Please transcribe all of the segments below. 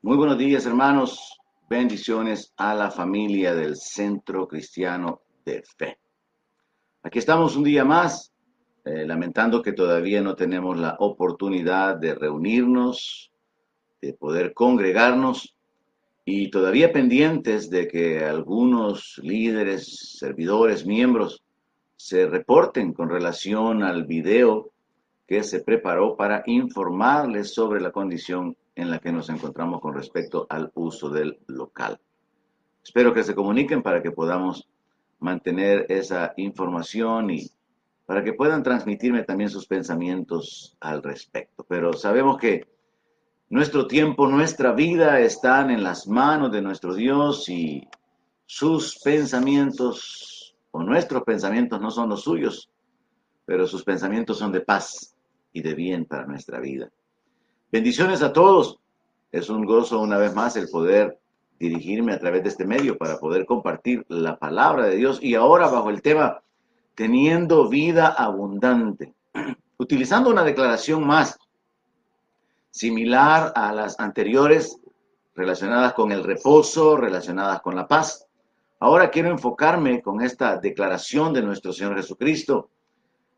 Muy buenos días, hermanos. Bendiciones a la familia del Centro Cristiano de Fe. Aquí estamos un día más, eh, lamentando que todavía no tenemos la oportunidad de reunirnos, de poder congregarnos y todavía pendientes de que algunos líderes, servidores, miembros se reporten con relación al video que se preparó para informarles sobre la condición en la que nos encontramos con respecto al uso del local. Espero que se comuniquen para que podamos mantener esa información y para que puedan transmitirme también sus pensamientos al respecto. Pero sabemos que nuestro tiempo, nuestra vida están en las manos de nuestro Dios y sus pensamientos o nuestros pensamientos no son los suyos, pero sus pensamientos son de paz y de bien para nuestra vida. Bendiciones a todos. Es un gozo una vez más el poder dirigirme a través de este medio para poder compartir la palabra de Dios y ahora bajo el tema teniendo vida abundante, utilizando una declaración más similar a las anteriores relacionadas con el reposo, relacionadas con la paz. Ahora quiero enfocarme con esta declaración de nuestro Señor Jesucristo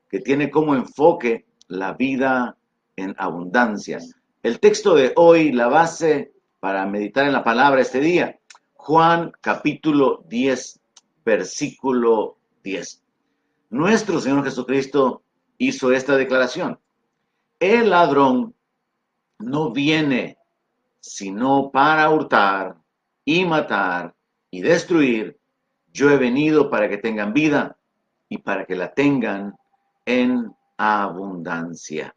que tiene como enfoque la vida en abundancia. El texto de hoy, la base para meditar en la palabra este día, Juan capítulo 10, versículo 10. Nuestro Señor Jesucristo hizo esta declaración. El ladrón no viene sino para hurtar y matar y destruir. Yo he venido para que tengan vida y para que la tengan en abundancia.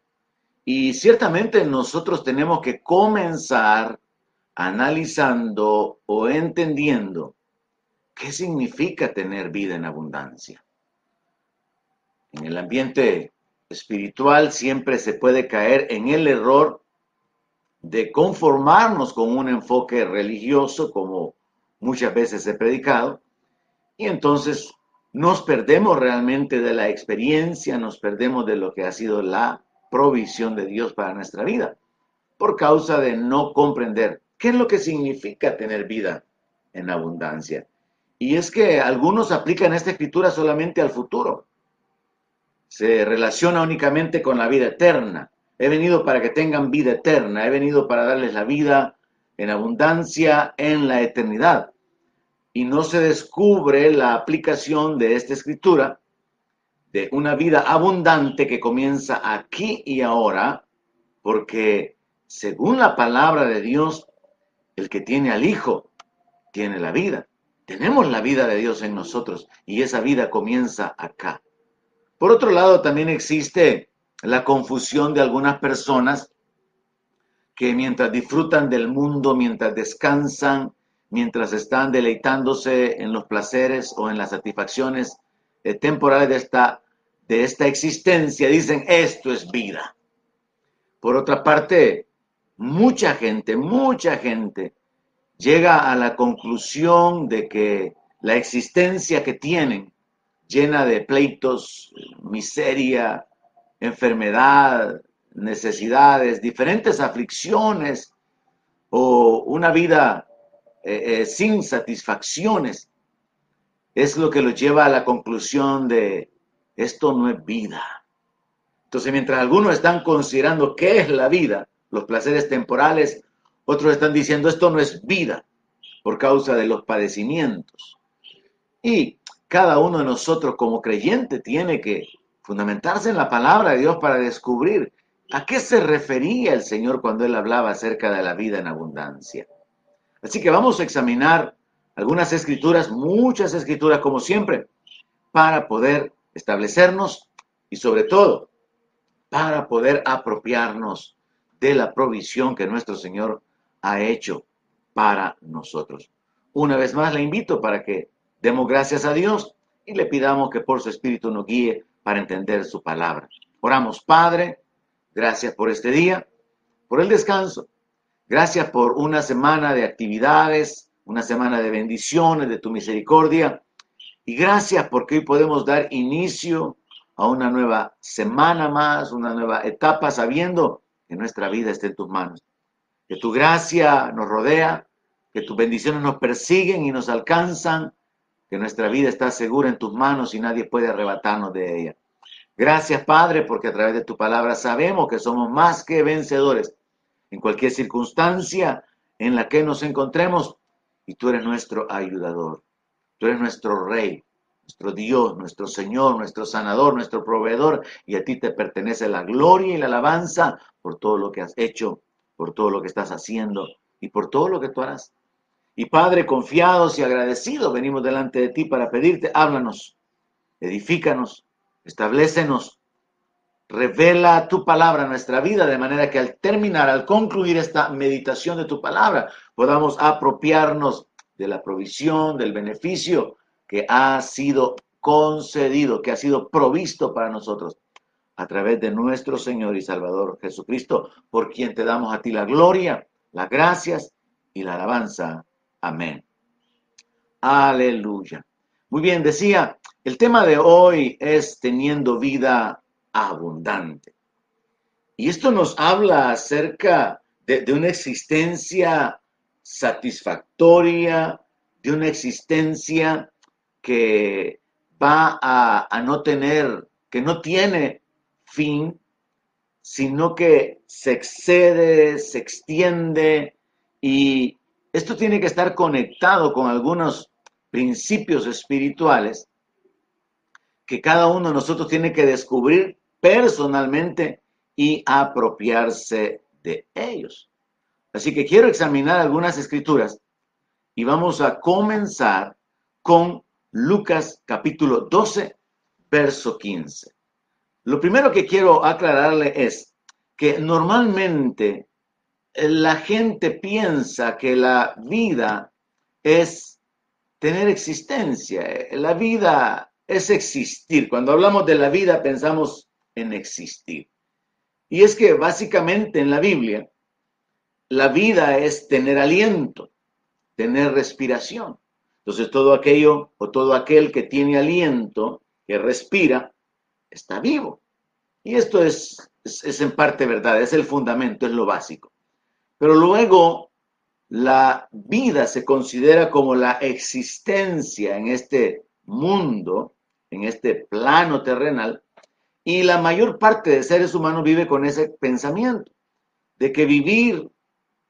Y ciertamente nosotros tenemos que comenzar analizando o entendiendo qué significa tener vida en abundancia. En el ambiente espiritual siempre se puede caer en el error de conformarnos con un enfoque religioso, como muchas veces he predicado, y entonces nos perdemos realmente de la experiencia, nos perdemos de lo que ha sido la provisión de Dios para nuestra vida, por causa de no comprender qué es lo que significa tener vida en abundancia. Y es que algunos aplican esta escritura solamente al futuro. Se relaciona únicamente con la vida eterna. He venido para que tengan vida eterna, he venido para darles la vida en abundancia en la eternidad. Y no se descubre la aplicación de esta escritura de una vida abundante que comienza aquí y ahora, porque según la palabra de Dios, el que tiene al Hijo tiene la vida. Tenemos la vida de Dios en nosotros y esa vida comienza acá. Por otro lado, también existe la confusión de algunas personas que mientras disfrutan del mundo, mientras descansan, mientras están deleitándose en los placeres o en las satisfacciones eh, temporales de esta de esta existencia dicen esto es vida. Por otra parte, mucha gente, mucha gente llega a la conclusión de que la existencia que tienen, llena de pleitos, miseria, enfermedad, necesidades, diferentes aflicciones o una vida eh, eh, sin satisfacciones, es lo que los lleva a la conclusión de esto no es vida. Entonces, mientras algunos están considerando qué es la vida, los placeres temporales, otros están diciendo esto no es vida por causa de los padecimientos. Y cada uno de nosotros como creyente tiene que fundamentarse en la palabra de Dios para descubrir a qué se refería el Señor cuando él hablaba acerca de la vida en abundancia. Así que vamos a examinar algunas escrituras, muchas escrituras como siempre, para poder establecernos y sobre todo para poder apropiarnos de la provisión que nuestro Señor ha hecho para nosotros. Una vez más le invito para que demos gracias a Dios y le pidamos que por su Espíritu nos guíe para entender su palabra. Oramos, Padre, gracias por este día, por el descanso. Gracias por una semana de actividades, una semana de bendiciones, de tu misericordia. Y gracias porque hoy podemos dar inicio a una nueva semana más, una nueva etapa, sabiendo que nuestra vida está en tus manos. que tu gracia nos rodea, que tus bendiciones nos persiguen y nos alcanzan, que nuestra vida está segura en tus manos y nadie puede arrebatarnos de ella. Gracias, Padre, porque a través de tu palabra sabemos que somos más que vencedores en cualquier circunstancia en la que nos encontremos y tú eres nuestro ayudador. Tú eres nuestro rey, nuestro Dios, nuestro Señor, nuestro sanador, nuestro proveedor y a ti te pertenece la gloria y la alabanza por todo lo que has hecho, por todo lo que estás haciendo y por todo lo que tú harás. Y Padre, confiados y agradecidos, venimos delante de ti para pedirte, háblanos, edifícanos, establecenos, revela tu palabra en nuestra vida, de manera que al terminar, al concluir esta meditación de tu palabra, podamos apropiarnos de la provisión, del beneficio que ha sido concedido, que ha sido provisto para nosotros a través de nuestro Señor y Salvador Jesucristo, por quien te damos a ti la gloria, las gracias y la alabanza. Amén. Aleluya. Muy bien, decía, el tema de hoy es teniendo vida abundante. Y esto nos habla acerca de, una existencia satisfactoria, de una existencia que va a, a, no tener, que no tiene fin, sino que se excede, se extiende y esto tiene que estar conectado con algunos principios espirituales que cada uno de nosotros tiene que descubrir personalmente y apropiarse de ellos. Así que quiero examinar algunas escrituras y vamos a comenzar con Lucas capítulo 12, verso 15. Lo primero que quiero aclararle es que normalmente la gente piensa que la vida es tener existencia. La vida es existir. Cuando hablamos de la vida pensamos en existir. Y es que básicamente en la Biblia, la vida es tener aliento, tener respiración. Entonces todo aquello o todo aquel que tiene aliento, que respira, está vivo. Y esto es, es, es en parte verdad, es el fundamento, es lo básico. Pero luego la vida se considera como la existencia en este mundo, en este plano terrenal, y la mayor parte de seres humanos vive con ese pensamiento de que vivir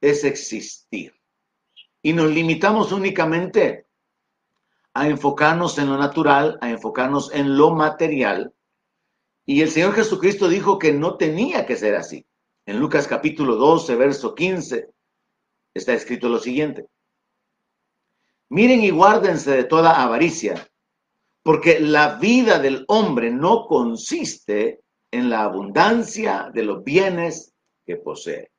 es existir. Y nos limitamos únicamente a enfocarnos en lo natural, a enfocarnos en lo material. Y el Señor Jesucristo dijo que no tenía que ser así. En Lucas capítulo 12, verso 15, está escrito lo siguiente. Miren y guárdense de toda avaricia, porque la vida del hombre no consiste en la abundancia de los bienes que posee.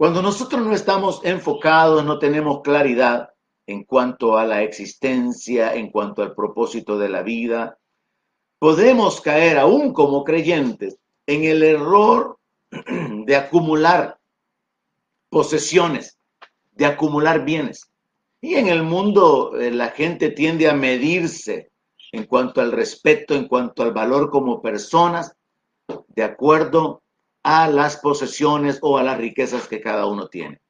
Cuando nosotros no estamos enfocados, no tenemos claridad en cuanto a la existencia, en cuanto al propósito de la vida, podemos caer aún como creyentes en el error de acumular posesiones, de acumular bienes. Y en el mundo eh, la gente tiende a medirse en cuanto al respeto, en cuanto al valor como personas, de acuerdo a las posesiones o a las riquezas que cada uno tiene.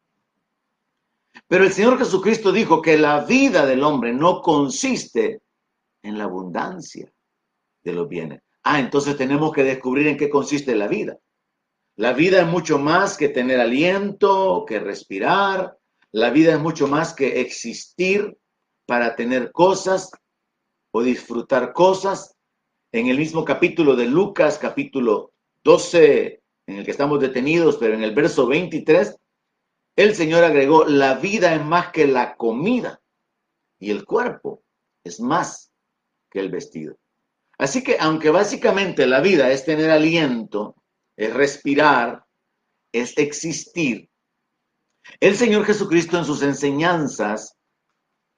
Pero el Señor Jesucristo dijo que la vida del hombre no consiste en la abundancia de los bienes. Ah, entonces tenemos que descubrir en qué consiste la vida. La vida es mucho más que tener aliento, que respirar. La vida es mucho más que existir para tener cosas o disfrutar cosas. En el mismo capítulo de Lucas, capítulo 12, en el que estamos detenidos, pero en el verso 23, el Señor agregó, la vida es más que la comida y el cuerpo es más que el vestido. Así que aunque básicamente la vida es tener aliento, es respirar, es existir. El Señor Jesucristo en sus enseñanzas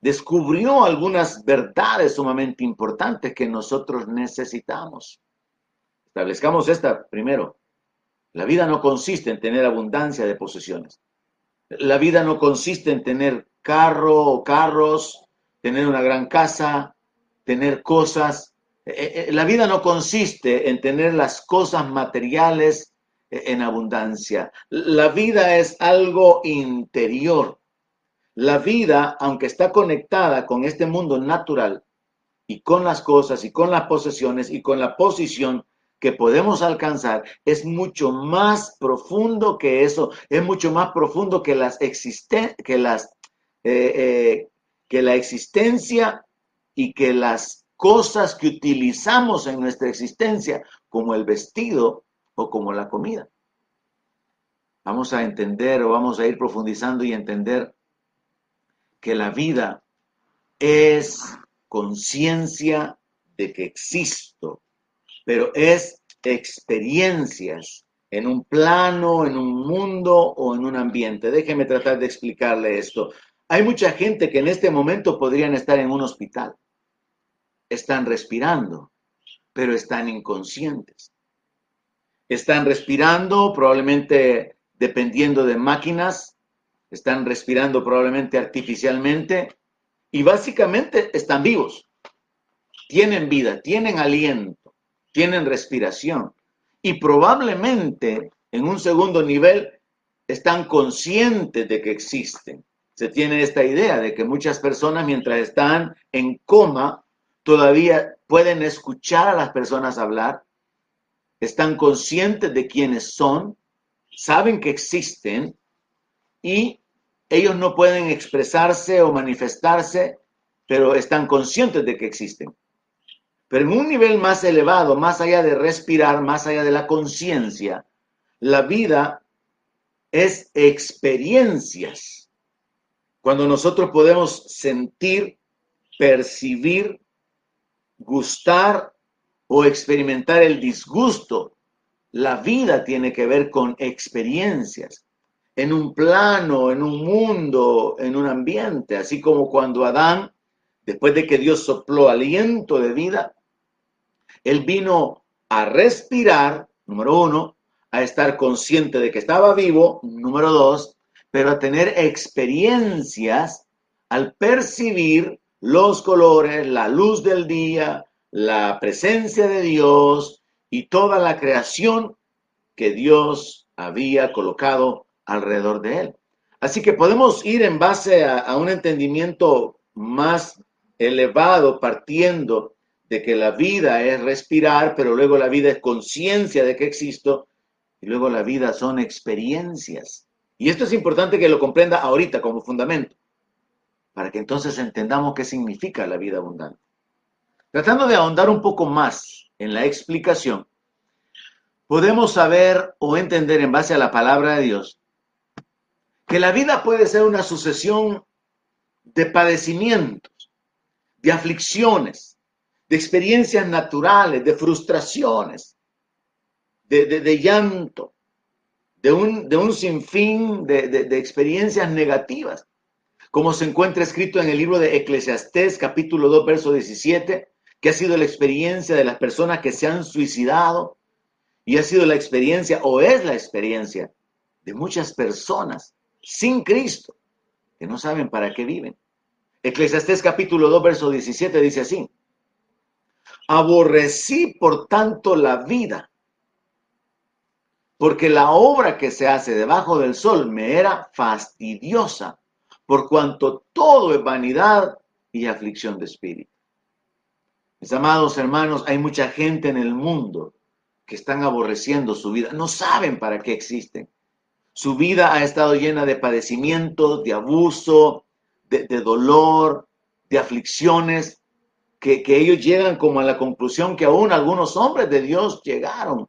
descubrió algunas verdades sumamente importantes que nosotros necesitamos. Establezcamos esta primero. La vida no consiste en tener abundancia de posesiones. La vida no consiste en tener carro o carros, tener una gran casa, tener cosas. Eh, eh, la vida no consiste en tener las cosas materiales en abundancia. La vida es algo interior. La vida, aunque está conectada con este mundo natural y con las cosas y con las posesiones y con la posición que podemos alcanzar, es mucho más profundo que eso, es mucho más profundo que las existen que las eh, eh, que la existencia y que las cosas que utilizamos en nuestra existencia, como el vestido o como la comida. Vamos a entender o vamos a ir profundizando y entender que la vida es conciencia de que existo, pero es experiencias en un plano, en un mundo o en un ambiente. Déjeme tratar de explicarle esto. Hay mucha gente que en este momento podrían estar en un hospital. Están respirando, pero están inconscientes. Están respirando probablemente dependiendo de máquinas, están respirando probablemente artificialmente y básicamente están vivos. Tienen vida, tienen aliento, tienen respiración y probablemente en un segundo nivel están conscientes de que existen. Se tiene esta idea de que muchas personas mientras están en coma todavía pueden escuchar a las personas hablar, están conscientes de quiénes son, saben que existen y ellos no pueden expresarse o manifestarse, pero están conscientes de que existen. Pero en un nivel más elevado, más allá de respirar, más allá de la conciencia, la vida es experiencias. Cuando nosotros podemos sentir, percibir, gustar o experimentar el disgusto. La vida tiene que ver con experiencias, en un plano, en un mundo, en un ambiente, así como cuando Adán, después de que Dios sopló aliento de vida, él vino a respirar, número uno, a estar consciente de que estaba vivo, número dos, pero a tener experiencias al percibir los colores, la luz del día, la presencia de Dios y toda la creación que Dios había colocado alrededor de él. Así que podemos ir en base a, un entendimiento más elevado, partiendo de que la vida es respirar, pero luego la vida es conciencia de que existo, y luego la vida son experiencias. Y esto es importante que lo comprenda ahorita como fundamento para que entonces entendamos qué significa la vida abundante. Tratando de ahondar un poco más en la explicación, podemos saber o entender en base a la palabra de Dios que la vida puede ser una sucesión de padecimientos, de aflicciones, de experiencias naturales, de frustraciones, de, llanto, de un, de un sinfín de experiencias negativas como se encuentra escrito en el libro de Eclesiastés, capítulo 2, verso 17, que ha sido la experiencia de las personas que se han suicidado y ha sido la experiencia o es la experiencia de muchas personas sin Cristo que no saben para qué viven. Eclesiastés capítulo 2, verso 17 dice así, aborrecí por tanto la vida, porque la obra que se hace debajo del sol me era fastidiosa por cuanto todo es vanidad y aflicción de espíritu. Mis amados hermanos, hay mucha gente en el mundo que están aborreciendo su vida, no saben para qué existen. Su vida ha estado llena de padecimientos, de abuso, de, dolor, de aflicciones, que, ellos llegan como a la conclusión que aún algunos hombres de Dios llegaron,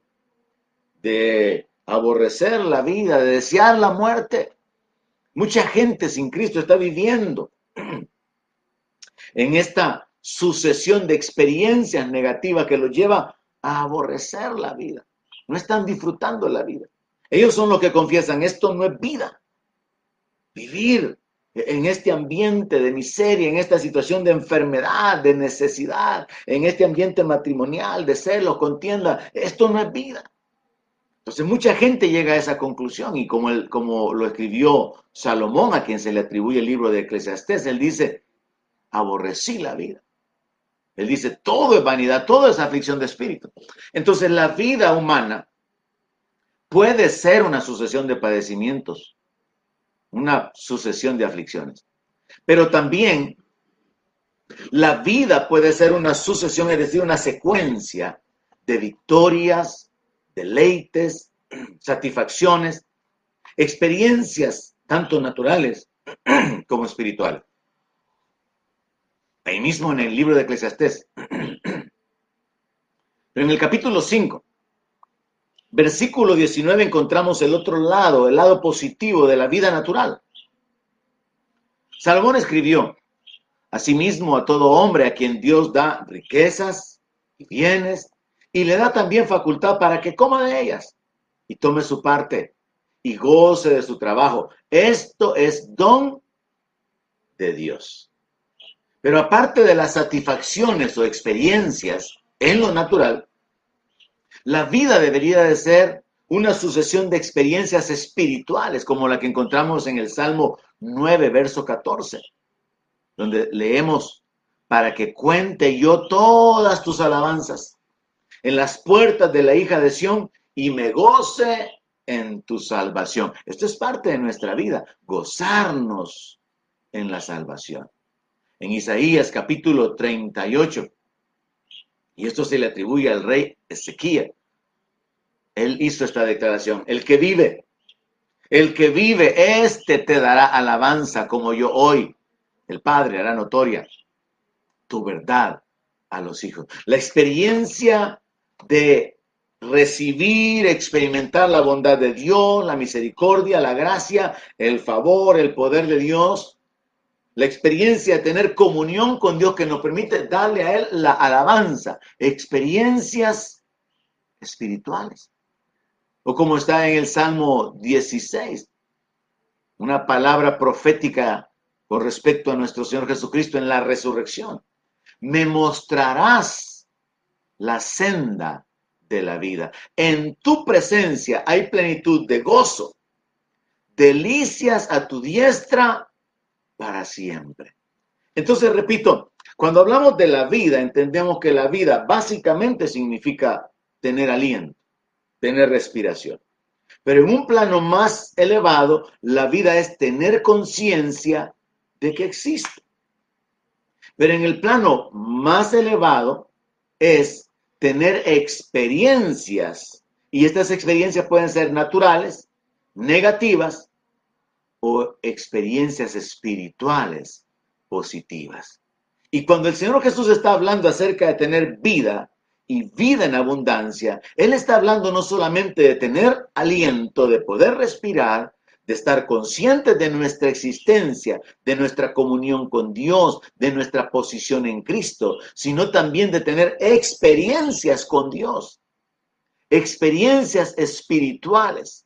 de aborrecer la vida, de desear la muerte. Mucha gente sin Cristo está viviendo en esta sucesión de experiencias negativas que los lleva a aborrecer la vida. No están disfrutando la vida. Ellos son los que confiesan, esto no es vida. Vivir en este ambiente de miseria, en esta situación de enfermedad, de necesidad, en este ambiente matrimonial, de celos, contienda, esto no es vida. Entonces mucha gente llega a esa conclusión y como, como lo escribió Salomón, a quien se le atribuye el libro de Eclesiastés, él dice, aborrecí la vida. Él dice, todo es vanidad, todo es aflicción de espíritu. Entonces la vida humana puede ser una sucesión de padecimientos, una sucesión de aflicciones. Pero también la vida puede ser una sucesión, es decir, una secuencia de victorias, deleites, satisfacciones, experiencias tanto naturales como espirituales. Ahí mismo en el libro de Eclesiastés. Pero en el capítulo 5, versículo 19 encontramos el otro lado, el lado positivo de la vida natural. Salomón escribió, asimismo a todo hombre a quien Dios da riquezas y bienes, y le da también facultad para que coma de ellas y tome su parte y goce de su trabajo. Esto es don de Dios. Pero aparte de las satisfacciones o experiencias en lo natural, la vida debería de ser una sucesión de experiencias espirituales, como la que encontramos en el Salmo 9, verso 14, donde leemos, para que cuente yo todas tus alabanzas en las puertas de la hija de Sión y me goce en tu salvación. Esto es parte de nuestra vida, gozarnos en la salvación. En Isaías capítulo 38, y esto se le atribuye al rey Ezequiel, él hizo esta declaración, el que vive, el que vive, este te dará alabanza como yo hoy. El Padre hará notoria tu verdad a los hijos. La experiencia de recibir, experimentar la bondad de Dios, la misericordia, la gracia, el favor, el poder de Dios, la experiencia de tener comunión con Dios que nos permite darle a Él la alabanza, experiencias espirituales. O como está en el Salmo 16, una palabra profética con respecto a nuestro Señor Jesucristo en la resurrección. Me mostrarás la senda de la vida. En tu presencia hay plenitud de gozo, delicias a tu diestra para siempre. Entonces, repito, cuando hablamos de la vida, entendemos que la vida básicamente significa tener aliento, tener respiración. Pero en un plano más elevado, la vida es tener conciencia de que existe. Pero en el plano más elevado es tener experiencias. Y estas experiencias pueden ser naturales, negativas o experiencias espirituales positivas. Y cuando el Señor Jesús está hablando acerca de tener vida y vida en abundancia, Él está hablando no solamente de tener aliento, de poder respirar, de estar conscientes de nuestra existencia, de nuestra comunión con Dios, de nuestra posición en Cristo, sino también de tener experiencias con Dios, experiencias espirituales,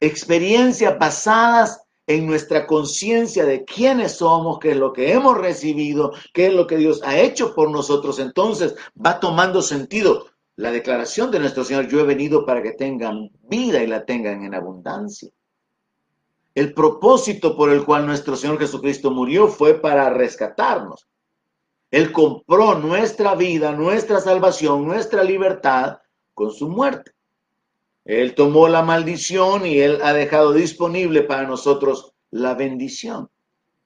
experiencias basadas en nuestra conciencia de quiénes somos, qué es lo que hemos recibido, qué es lo que Dios ha hecho por nosotros. Entonces va tomando sentido la declaración de nuestro Señor, yo he venido para que tengan vida y la tengan en abundancia. El propósito por el cual nuestro Señor Jesucristo murió fue para rescatarnos. Él compró nuestra vida, nuestra salvación, nuestra libertad con su muerte. Él tomó la maldición y Él ha dejado disponible para nosotros la bendición.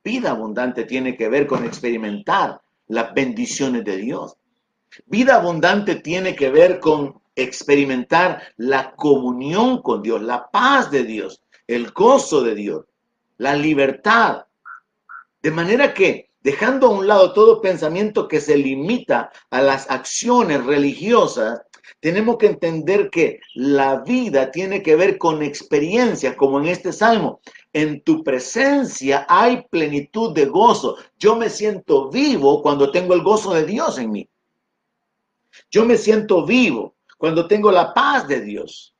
Vida abundante tiene que ver con experimentar las bendiciones de Dios. Vida abundante tiene que ver con experimentar la comunión con Dios, la paz de Dios, el gozo de Dios, la libertad. De manera que, dejando a un lado todo pensamiento que se limita a las acciones religiosas, tenemos que entender que la vida tiene que ver con experiencias, como en este salmo. En tu presencia hay plenitud de gozo. Yo me siento vivo cuando tengo el gozo de Dios en mí. Yo me siento vivo cuando tengo la paz de Dios.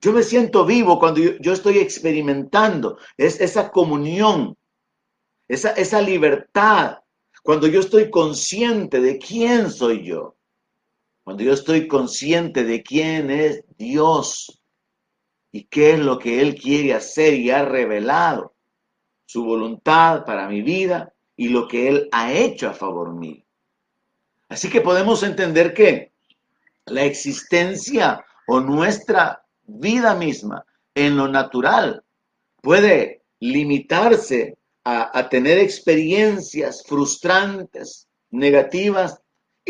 Yo me siento vivo cuando yo, estoy experimentando es, esa comunión, esa, esa libertad, cuando yo estoy consciente de quién soy yo, cuando yo estoy consciente de quién es Dios y qué es lo que Él quiere hacer y ha revelado, su voluntad para mi vida y lo que Él ha hecho a favor mío. Así que podemos entender que la existencia o nuestra vida misma en lo natural puede limitarse a, a tener experiencias frustrantes, negativas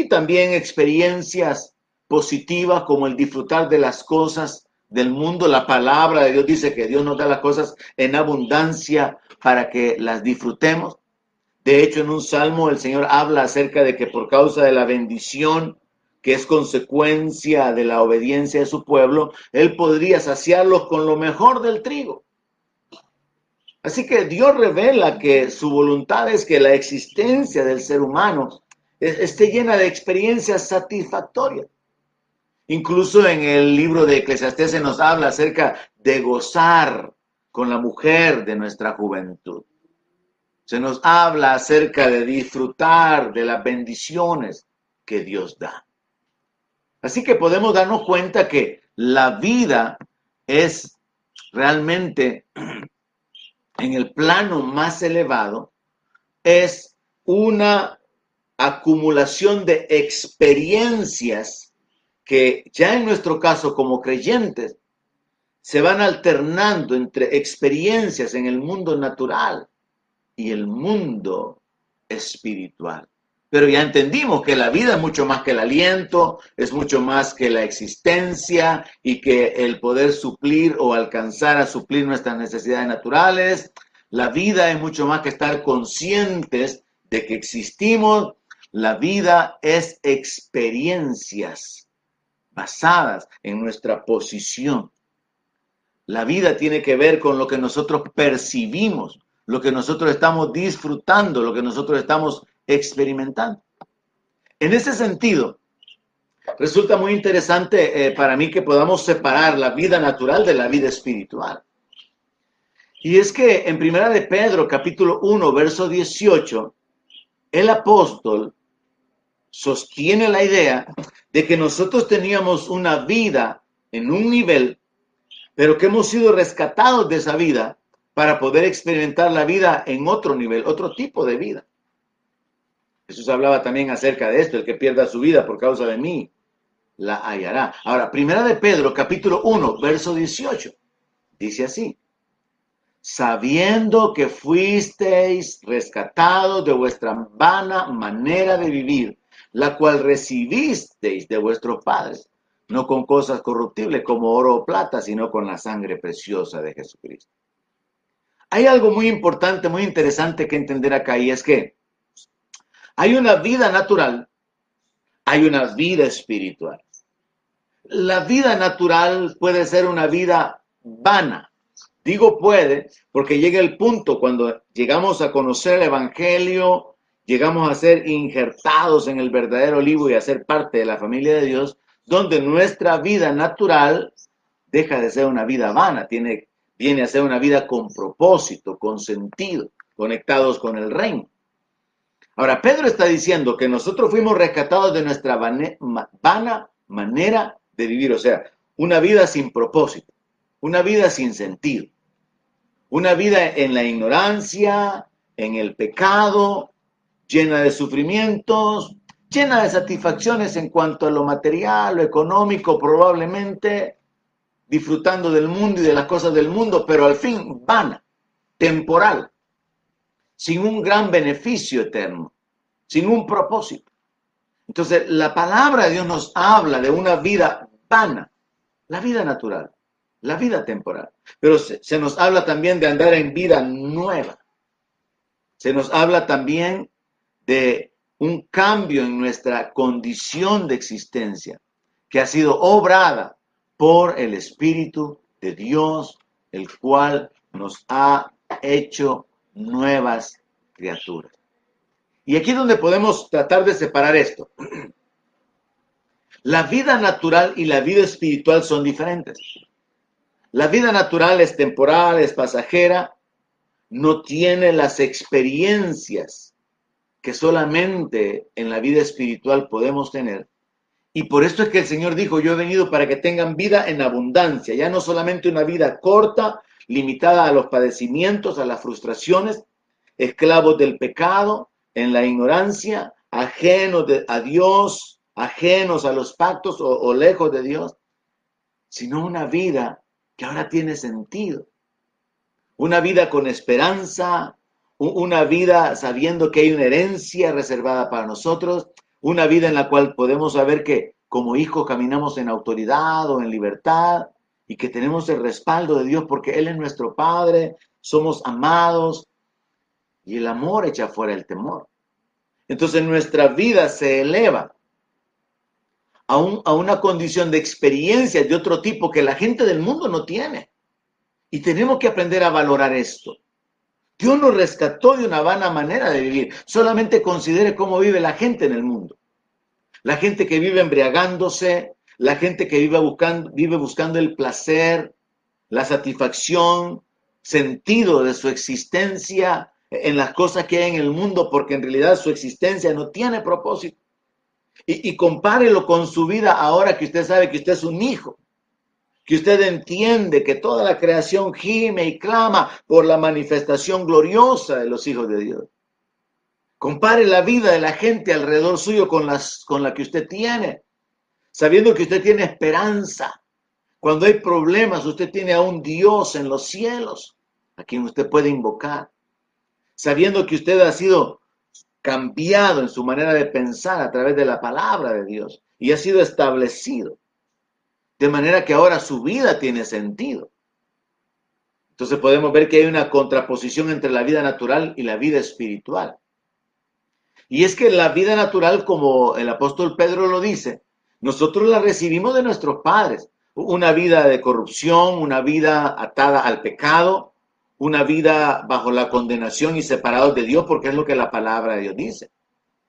y también experiencias positivas como el disfrutar de las cosas del mundo. La palabra de Dios dice que Dios nos da las cosas en abundancia para que las disfrutemos. De hecho, en un salmo el Señor habla acerca de que por causa de la bendición que es consecuencia de la obediencia de su pueblo, Él podría saciarlos con lo mejor del trigo. Así que Dios revela que su voluntad es que la existencia del ser humano esté llena de experiencias satisfactorias. Incluso en el libro de Eclesiastés se nos habla acerca de gozar con la mujer de nuestra juventud. Se nos habla acerca de disfrutar de las bendiciones que Dios da. Así que podemos darnos cuenta que la vida es realmente en el plano más elevado, es una acumulación de experiencias que ya en nuestro caso como creyentes se van alternando entre experiencias en el mundo natural y el mundo espiritual. Pero ya entendimos que la vida es mucho más que el aliento, es mucho más que la existencia y que el poder suplir o alcanzar a suplir nuestras necesidades naturales. La vida es mucho más que estar conscientes de que existimos. La vida es experiencias basadas en nuestra posición. La vida tiene que ver con lo que nosotros percibimos, lo que nosotros estamos disfrutando, lo que nosotros estamos experimentando. En ese sentido, resulta muy interesante eh, para mí que podamos separar la vida natural de la vida espiritual. Y es que en Primera de Pedro, capítulo 1, verso 18, el apóstol sostiene la idea de que nosotros teníamos una vida en un nivel, pero que hemos sido rescatados de esa vida para poder experimentar la vida en otro nivel, otro tipo de vida. Jesús hablaba también acerca de esto, el que pierda su vida por causa de mí, la hallará. Ahora, primera de Pedro, capítulo 1, verso 18, dice así, sabiendo que fuisteis rescatados de vuestra vana manera de vivir, la cual recibisteis de vuestros padres, no con cosas corruptibles como oro o plata, sino con la sangre preciosa de Jesucristo. Hay algo muy importante, muy interesante que entender acá y es que hay una vida natural, hay una vida espiritual. La vida natural puede ser una vida vana. Digo puede porque llega el punto cuando llegamos a conocer el Evangelio, llegamos a ser injertados en el verdadero olivo y a ser parte de la familia de Dios, donde nuestra vida natural deja de ser una vida vana, tiene, viene a ser una vida con propósito, con sentido, conectados con el reino. Ahora, Pedro está diciendo que nosotros fuimos rescatados de nuestra vana manera de vivir, o sea, una vida sin propósito, una vida sin sentido, una vida en la ignorancia, en el pecado, llena de sufrimientos, llena de satisfacciones en cuanto a lo material, lo económico, probablemente disfrutando del mundo y de las cosas del mundo, pero al fin vana, temporal sin un gran beneficio eterno, sin un propósito. Entonces, la palabra de Dios nos habla de una vida vana, la vida natural, la vida temporal. Pero se, se, nos habla también de andar en vida nueva. Se nos habla también de un cambio en nuestra condición de existencia, que ha sido obrada por el Espíritu de Dios, el cual nos ha hecho nuevas criaturas. Y aquí es donde podemos tratar de separar esto. La vida natural y la vida espiritual son diferentes. La vida natural es temporal, es pasajera, no tiene las experiencias que solamente en la vida espiritual podemos tener. Y por esto es que el Señor dijo, yo he venido para que tengan vida en abundancia, ya no solamente una vida corta, limitada a los padecimientos, a las frustraciones, esclavos del pecado, en la ignorancia, ajenos a Dios, ajenos a los pactos o, lejos de Dios, sino una vida que ahora tiene sentido. Una vida con esperanza, una vida sabiendo que hay una herencia reservada para nosotros, una vida en la cual podemos saber que como hijos caminamos en autoridad o en libertad y que tenemos el respaldo de Dios porque Él es nuestro Padre, somos amados y el amor echa fuera el temor. Entonces nuestra vida se eleva a, a una condición de experiencia de otro tipo que la gente del mundo no tiene. Y tenemos que aprender a valorar esto. Dios nos rescató de una vana manera de vivir. Solamente considere cómo vive la gente en el mundo. La gente que vive embriagándose, la gente que vive buscando, el placer, la satisfacción, sentido de su existencia en las cosas que hay en el mundo, porque en realidad su existencia no tiene propósito. Y, y compárelo con su vida ahora que usted sabe que usted es un hijo que usted entiende que toda la creación gime y clama por la manifestación gloriosa de los hijos de Dios. Compare la vida de la gente alrededor suyo con, con la que usted tiene, sabiendo que usted tiene esperanza. Cuando hay problemas, usted tiene a un Dios en los cielos a quien usted puede invocar, sabiendo que usted ha sido cambiado en su manera de pensar a través de la palabra de Dios y ha sido establecido. De manera que ahora su vida tiene sentido. Entonces podemos ver que hay una contraposición entre la vida natural y la vida espiritual. Y es que la vida natural, como el apóstol Pedro lo dice, nosotros la recibimos de nuestros padres. Una vida de corrupción, una vida atada al pecado, una vida bajo la condenación y separados de Dios, porque es lo que la palabra de Dios dice.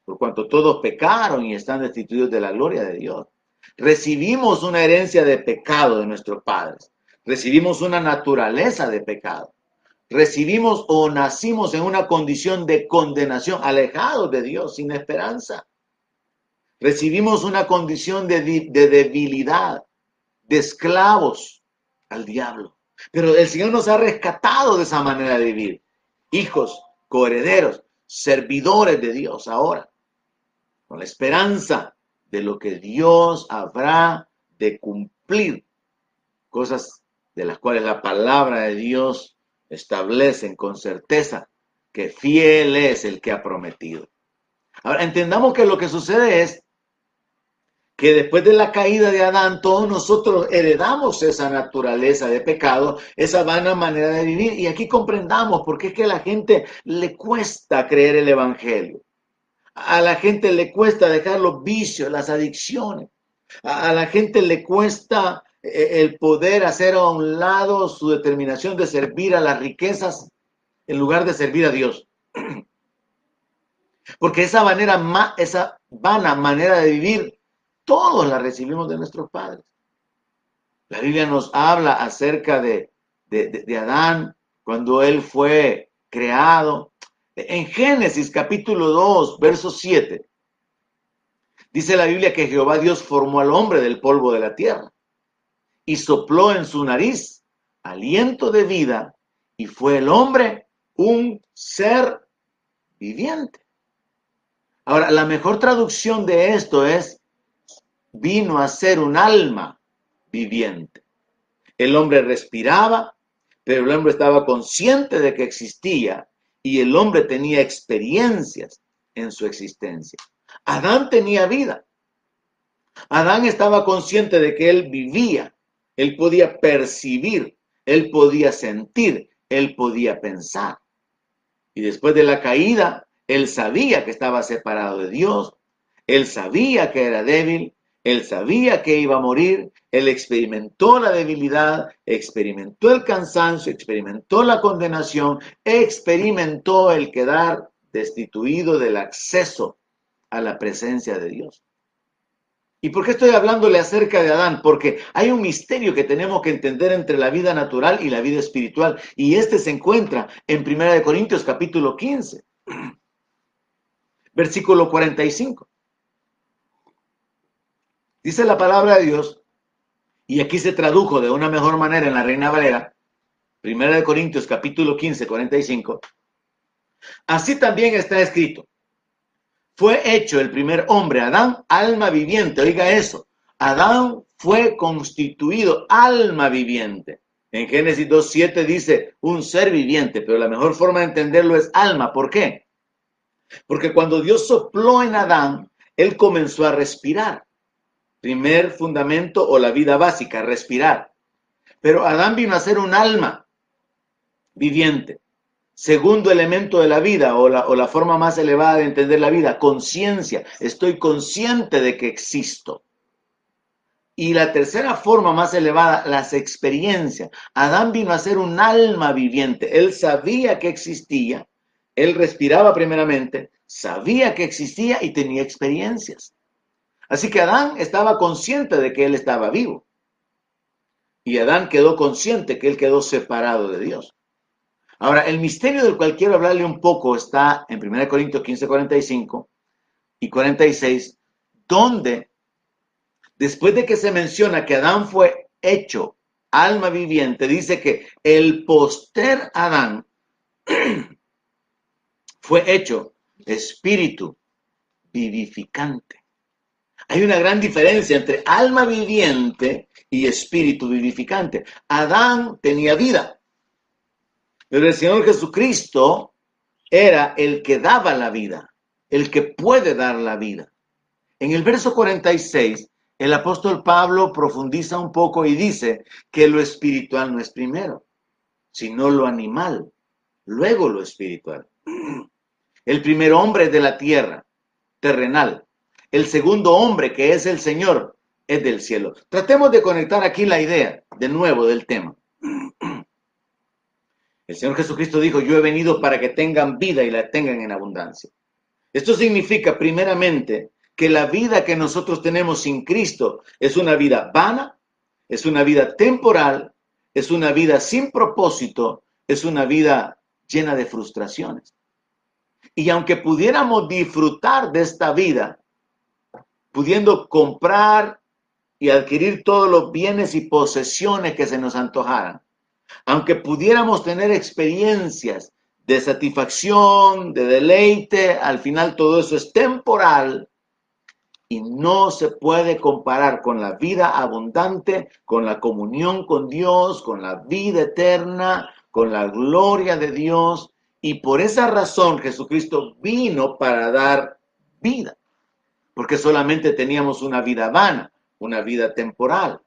Por cuanto todos pecaron y están destituidos de la gloria de Dios. Recibimos una herencia de pecado de nuestros padres. Recibimos una naturaleza de pecado. Recibimos o nacimos en una condición de condenación, alejados de Dios, sin esperanza. Recibimos una condición de, de debilidad, de esclavos al diablo. Pero el Señor nos ha rescatado de esa manera de vivir. Hijos, coherederos, servidores de Dios ahora, con la esperanza de lo que Dios habrá de cumplir, cosas de las cuales la palabra de Dios establece con certeza que fiel es el que ha prometido. Ahora, entendamos que lo que sucede es que después de la caída de Adán, todos nosotros heredamos esa naturaleza de pecado, esa vana manera de vivir. Y aquí comprendamos por qué es que a la gente le cuesta creer el Evangelio. A la gente le cuesta dejar los vicios, las adicciones. A, la gente le cuesta eh, el poder hacer a un lado su determinación de servir a las riquezas en lugar de servir a Dios. Porque esa manera, esa vana manera de vivir, todos la recibimos de nuestros padres. La Biblia nos habla acerca de, de Adán cuando él fue creado, en Génesis capítulo 2, verso 7, dice la Biblia que Jehová Dios formó al hombre del polvo de la tierra y sopló en su nariz aliento de vida y fue el hombre un ser viviente. Ahora, la mejor traducción de esto es, vino a ser un alma viviente. El hombre respiraba, pero el hombre estaba consciente de que existía y el hombre tenía experiencias en su existencia. Adán tenía vida. Adán estaba consciente de que él vivía, él podía percibir, él podía sentir, él podía pensar. Y después de la caída, él sabía que estaba separado de Dios, él sabía que era débil, él sabía que iba a morir, él experimentó la debilidad, experimentó el cansancio, experimentó la condenación, experimentó el quedar destituido del acceso a la presencia de Dios. ¿Y por qué estoy hablándole acerca de Adán? Porque hay un misterio que tenemos que entender entre la vida natural y la vida espiritual. Y este se encuentra en 1 Corintios capítulo 15, versículo 45. Dice la palabra de Dios, y aquí se tradujo de una mejor manera en la Reina Valera, Primera de Corintios capítulo 15, 45. Así también está escrito. Fue hecho el primer hombre, Adán, alma viviente. Oiga eso. Adán fue constituido alma viviente. En Génesis 2.7 dice un ser viviente, pero la mejor forma de entenderlo es alma. ¿Por qué? Porque cuando Dios sopló en Adán, él comenzó a respirar. Primer fundamento o la vida básica, respirar. Pero Adán vino a ser un alma viviente. Segundo elemento de la vida o la, o la forma más elevada de entender la vida, conciencia. Estoy consciente de que existo. Y la tercera forma más elevada, las experiencias. Adán vino a ser un alma viviente. Él sabía que existía. Él respiraba primeramente, sabía que existía y tenía experiencias. Así que Adán estaba consciente de que él estaba vivo. Y Adán quedó consciente que él quedó separado de Dios. Ahora, el misterio del cual quiero hablarle un poco está en 1 Corintios 15, 45 y 46, donde después de que se menciona que Adán fue hecho alma viviente, dice que el poster Adán fue hecho espíritu vivificante. Hay una gran diferencia entre alma viviente y espíritu vivificante. Adán tenía vida, pero el Señor Jesucristo era el que daba la vida, el que puede dar la vida. En el verso 46, el apóstol Pablo profundiza un poco y dice que lo espiritual no es primero, sino lo animal, luego lo espiritual. El primer hombre de la tierra, terrenal. El segundo hombre, que es el Señor, es del cielo. Tratemos de conectar aquí la idea de nuevo del tema. El Señor Jesucristo dijo, yo he venido para que tengan vida y la tengan en abundancia. Esto significa, primeramente, que la vida que nosotros tenemos sin Cristo es una vida vana, es una vida temporal, es una vida sin propósito, es una vida llena de frustraciones. Y aunque pudiéramos disfrutar de esta vida, pudiendo comprar y adquirir todos los bienes y posesiones que se nos antojaran, aunque pudiéramos tener experiencias de satisfacción, de deleite, al final todo eso es temporal y no se puede comparar con la vida abundante, con la comunión con Dios, con la vida eterna, con la gloria de Dios. Y por esa razón Jesucristo vino para dar vida, porque solamente teníamos una vida vana, una vida temporal.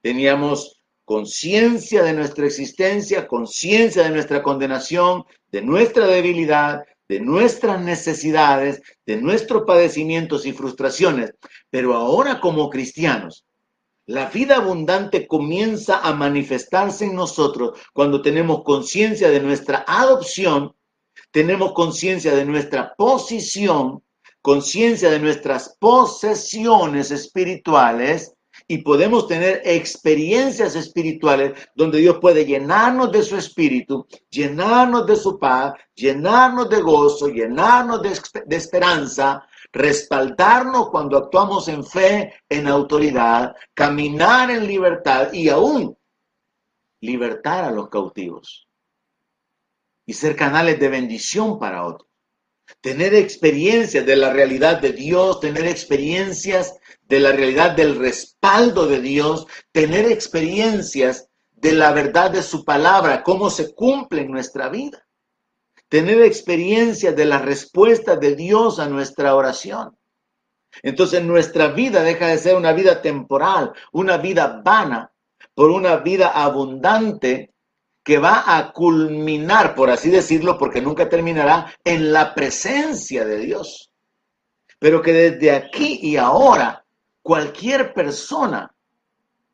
Teníamos conciencia de nuestra existencia, conciencia de nuestra condenación, de nuestra debilidad, de nuestras necesidades, de nuestros padecimientos y frustraciones. Pero ahora como cristianos, la vida abundante comienza a manifestarse en nosotros cuando tenemos conciencia de nuestra adopción, tenemos conciencia de nuestra posición, conciencia de nuestras posesiones espirituales y podemos tener experiencias espirituales donde Dios puede llenarnos de su espíritu, llenarnos de su paz, llenarnos de gozo, llenarnos de, esperanza, respaldarnos cuando actuamos en fe, en autoridad, caminar en libertad y aún libertar a los cautivos y ser canales de bendición para otros. Tener experiencias de la realidad de Dios, tener experiencias de la realidad del respaldo de Dios, tener experiencias de la verdad de su palabra, cómo se cumple en nuestra vida. Tener experiencias de la respuesta de Dios a nuestra oración. Entonces nuestra vida deja de ser una vida temporal, una vida vana, por una vida abundante que va a culminar, por así decirlo, porque nunca terminará, en la presencia de Dios. Pero que desde aquí y ahora Cualquier persona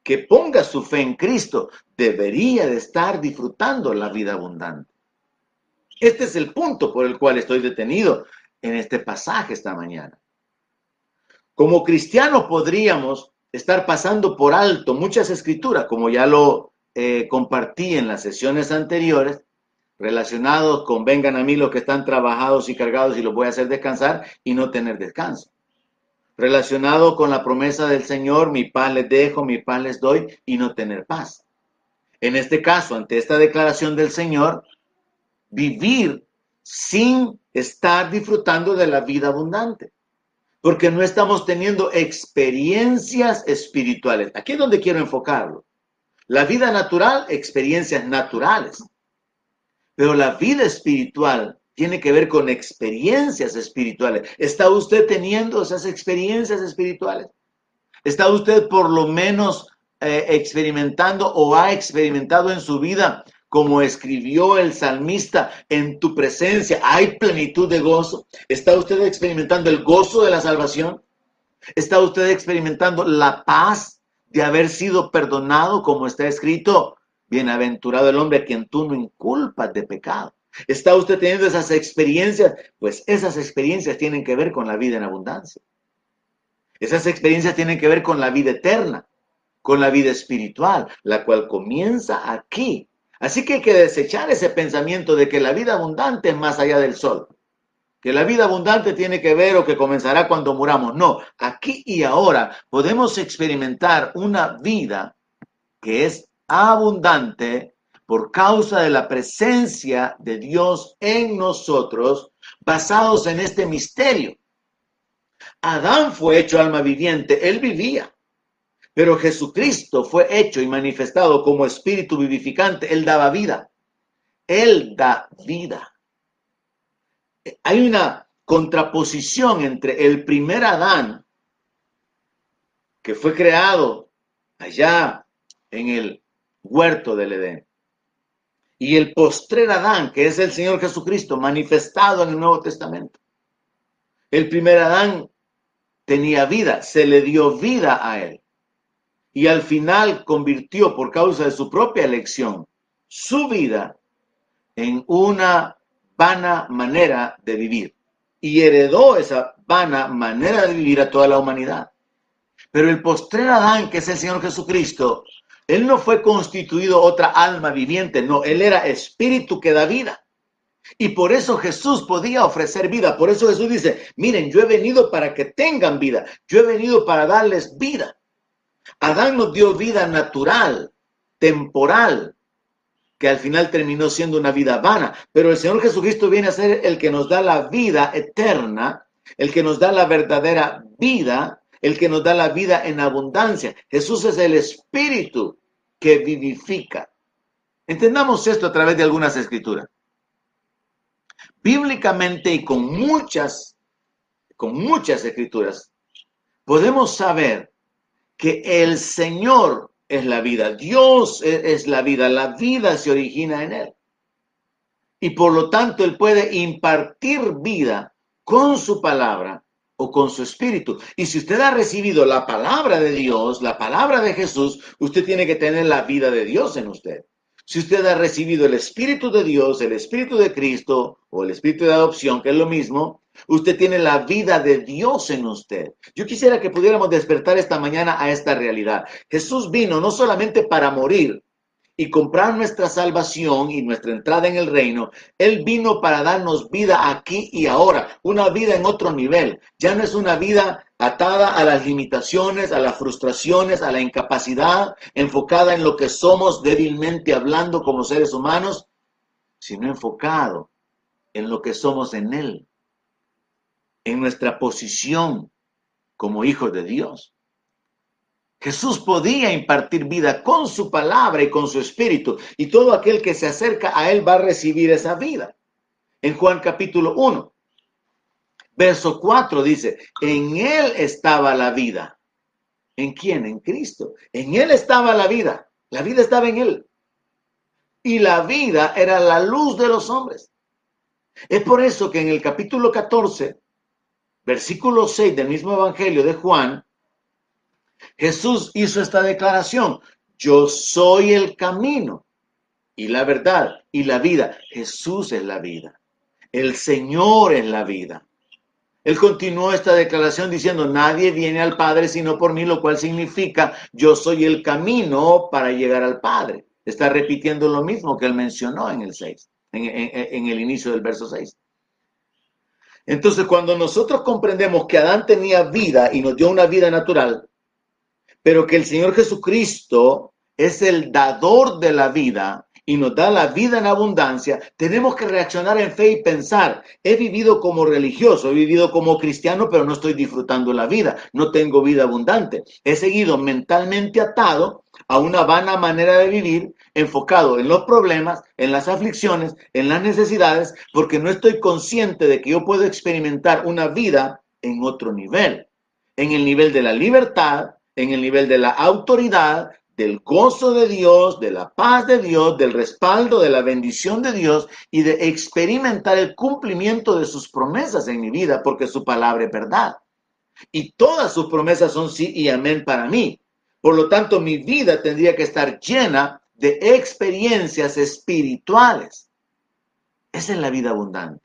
que ponga su fe en Cristo debería de estar disfrutando la vida abundante. Este es el punto por el cual estoy detenido en este pasaje esta mañana. Como cristianos podríamos estar pasando por alto muchas escrituras, como ya lo eh, compartí en las sesiones anteriores, relacionados con vengan a mí los que están trabajados y cargados y los voy a hacer descansar y no tener descanso relacionado con la promesa del Señor, mi paz les dejo, mi paz les doy, y no tener paz. En este caso, ante esta declaración del Señor, vivir sin estar disfrutando de la vida abundante. Porque no estamos teniendo experiencias espirituales. Aquí es donde quiero enfocarlo. La vida natural, experiencias naturales. Pero la vida espiritual tiene que ver con experiencias espirituales. ¿Está usted teniendo esas experiencias espirituales? ¿Está usted por lo menos eh, experimentando o ha experimentado en su vida, como escribió el salmista, en tu presencia hay plenitud de gozo? ¿Está usted experimentando el gozo de la salvación? ¿Está usted experimentando la paz de haber sido perdonado, como está escrito? Bienaventurado el hombre a quien tú no inculpas de pecado. ¿Está usted teniendo esas experiencias? Pues esas experiencias tienen que ver con la vida en abundancia. Esas experiencias tienen que ver con la vida eterna, con la vida espiritual, la cual comienza aquí. Así que hay que desechar ese pensamiento de que la vida abundante es más allá del sol. Que la vida abundante tiene que ver o que comenzará cuando muramos. No, aquí y ahora podemos experimentar una vida que es abundante por causa de la presencia de Dios en nosotros, basados en este misterio. Adán fue hecho alma viviente, él vivía, pero Jesucristo fue hecho y manifestado como espíritu vivificante, él daba vida, él da vida. Hay una contraposición entre el primer Adán, que fue creado allá en el huerto del Edén, y el postrer Adán, que es el Señor Jesucristo, manifestado en el Nuevo Testamento. El primer Adán tenía vida, se le dio vida a él. Y al final convirtió, por causa de su propia elección, su vida en una vana manera de vivir. Y heredó esa vana manera de vivir a toda la humanidad. Pero el postrer Adán, que es el Señor Jesucristo, él no fue constituido otra alma viviente, no, él era espíritu que da vida. Y por eso Jesús podía ofrecer vida. Por eso Jesús dice, miren, yo he venido para que tengan vida. Yo he venido para darles vida. Adán nos dio vida natural, temporal, que al final terminó siendo una vida vana. Pero el Señor Jesucristo viene a ser el que nos da la vida eterna, el que nos da la verdadera vida, el que nos da la vida en abundancia. Jesús es el espíritu que vivifica. Entendamos esto a través de algunas escrituras. Bíblicamente y con muchas, con muchas escrituras, podemos saber que el Señor es la vida, Dios es la vida, la vida se origina en Él. Y por lo tanto Él puede impartir vida con su palabra o con su espíritu. Y si usted ha recibido la palabra de Dios, la palabra de Jesús, usted tiene que tener la vida de Dios en usted. Si usted ha recibido el Espíritu de Dios, el Espíritu de Cristo o el Espíritu de adopción, que es lo mismo, usted tiene la vida de Dios en usted. Yo quisiera que pudiéramos despertar esta mañana a esta realidad. Jesús vino no solamente para morir, y comprar nuestra salvación y nuestra entrada en el reino, Él vino para darnos vida aquí y ahora, una vida en otro nivel. Ya no es una vida atada a las limitaciones, a las frustraciones, a la incapacidad, enfocada en lo que somos débilmente hablando como seres humanos, sino enfocado en lo que somos en Él, en nuestra posición como hijos de Dios. Jesús podía impartir vida con su palabra y con su espíritu, y todo aquel que se acerca a él va a recibir esa vida. En Juan capítulo 1, verso 4 dice, en él estaba la vida. ¿En quién? En Cristo. En él estaba la vida. La vida estaba en él. Y la vida era la luz de los hombres. Es por eso que en el capítulo 14, versículo 6 del mismo Evangelio de Juan, Jesús hizo esta declaración, yo soy el camino y la verdad y la vida. Jesús es la vida. El Señor es la vida. Él continuó esta declaración diciendo, nadie viene al Padre sino por mí, lo cual significa, yo soy el camino para llegar al Padre. Está repitiendo lo mismo que él mencionó en el 6, en, el inicio del verso 6. Entonces, cuando nosotros comprendemos que Adán tenía vida y nos dio una vida natural, pero que el Señor Jesucristo es el dador de la vida y nos da la vida en abundancia, tenemos que reaccionar en fe y pensar, he vivido como religioso, he vivido como cristiano, pero no estoy disfrutando la vida, no tengo vida abundante. He seguido mentalmente atado a una vana manera de vivir, enfocado en los problemas, en las aflicciones, en las necesidades, porque no estoy consciente de que yo puedo experimentar una vida en otro nivel, en el nivel de la libertad, en el nivel de la autoridad, del gozo de Dios, de la paz de Dios, del respaldo, de la bendición de Dios y de experimentar el cumplimiento de sus promesas en mi vida, porque su palabra es verdad. Y todas sus promesas son sí y amén para mí. Por lo tanto, mi vida tendría que estar llena de experiencias espirituales. Esa es la vida abundante.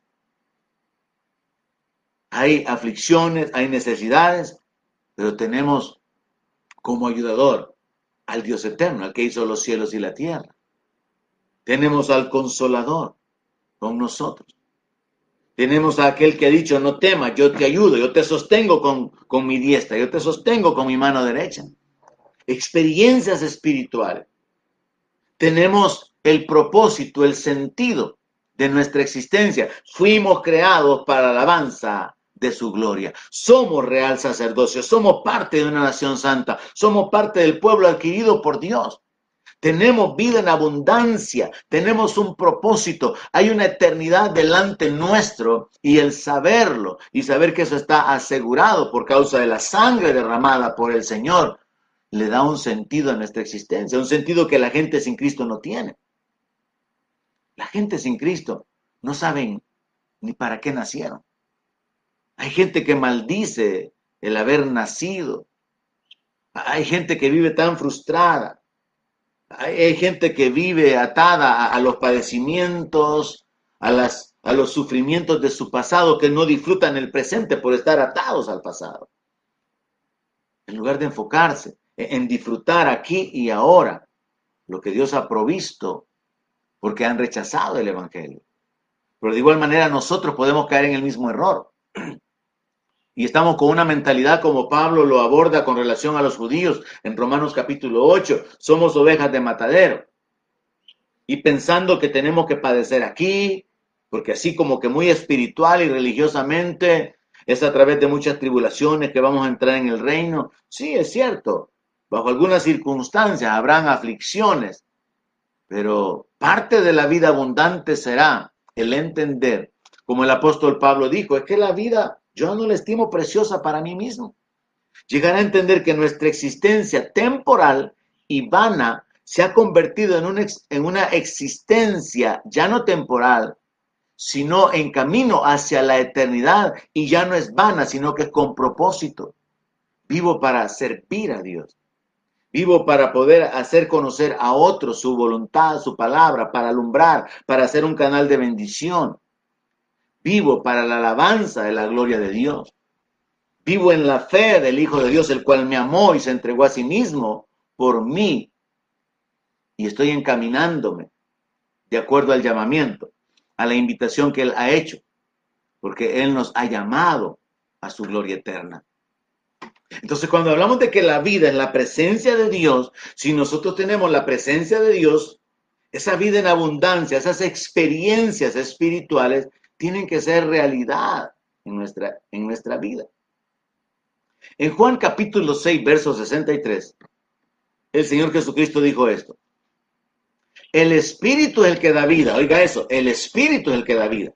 Hay aflicciones, hay necesidades, pero tenemos como ayudador al Dios eterno, al que hizo los cielos y la tierra. Tenemos al consolador con nosotros. Tenemos a aquel que ha dicho, no temas, yo te ayudo, yo te sostengo con, con mi diestra, yo te sostengo con mi mano derecha. Experiencias espirituales. Tenemos el propósito, el sentido de nuestra existencia. Fuimos creados para alabanza de su gloria. Somos real sacerdocio, somos parte de una nación santa, somos parte del pueblo adquirido por Dios. Tenemos vida en abundancia, tenemos un propósito, hay una eternidad delante nuestro y el saberlo y saber que eso está asegurado por causa de la sangre derramada por el Señor, le da un sentido a nuestra existencia, un sentido que la gente sin Cristo no tiene. La gente sin Cristo no saben ni para qué nacieron. Hay gente que maldice el haber nacido. Hay gente que vive tan frustrada. Hay, gente que vive atada a, los padecimientos, a, las, a los sufrimientos de su pasado, que no disfrutan el presente por estar atados al pasado. En lugar de enfocarse en disfrutar aquí y ahora lo que Dios ha provisto, porque han rechazado el Evangelio. Pero de igual manera nosotros podemos caer en el mismo error y estamos con una mentalidad como Pablo lo aborda con relación a los judíos en Romanos capítulo 8. Somos ovejas de matadero. Y pensando que tenemos que padecer aquí, porque así como que muy espiritual y religiosamente es a través de muchas tribulaciones que vamos a entrar en el reino. Sí, es cierto. Bajo algunas circunstancias habrán aflicciones, pero parte de la vida abundante será el entender, como el apóstol Pablo dijo, es que la vida yo no la estimo preciosa para mí mismo. Llegar a entender que nuestra existencia temporal y vana se ha convertido en una, en una existencia ya no temporal, sino en camino hacia la eternidad y ya no es vana, sino que es con propósito. Vivo para servir a Dios. Vivo para poder hacer conocer a otros su voluntad, su palabra, para alumbrar, para hacer un canal de bendición. Vivo para la alabanza de la gloria de Dios. Vivo en la fe del Hijo de Dios, el cual me amó y se entregó a sí mismo por mí. Y estoy encaminándome de acuerdo al llamamiento, a la invitación que Él ha hecho, porque Él nos ha llamado a su gloria eterna. Entonces, cuando hablamos de que la vida es la presencia de Dios, si nosotros tenemos la presencia de Dios, esa vida en abundancia, esas experiencias espirituales, tienen que ser realidad en nuestra, en nuestra vida. En Juan capítulo 6, verso 63, el Señor Jesucristo dijo esto. El Espíritu es el que da vida. Oiga eso, el Espíritu es el que da vida.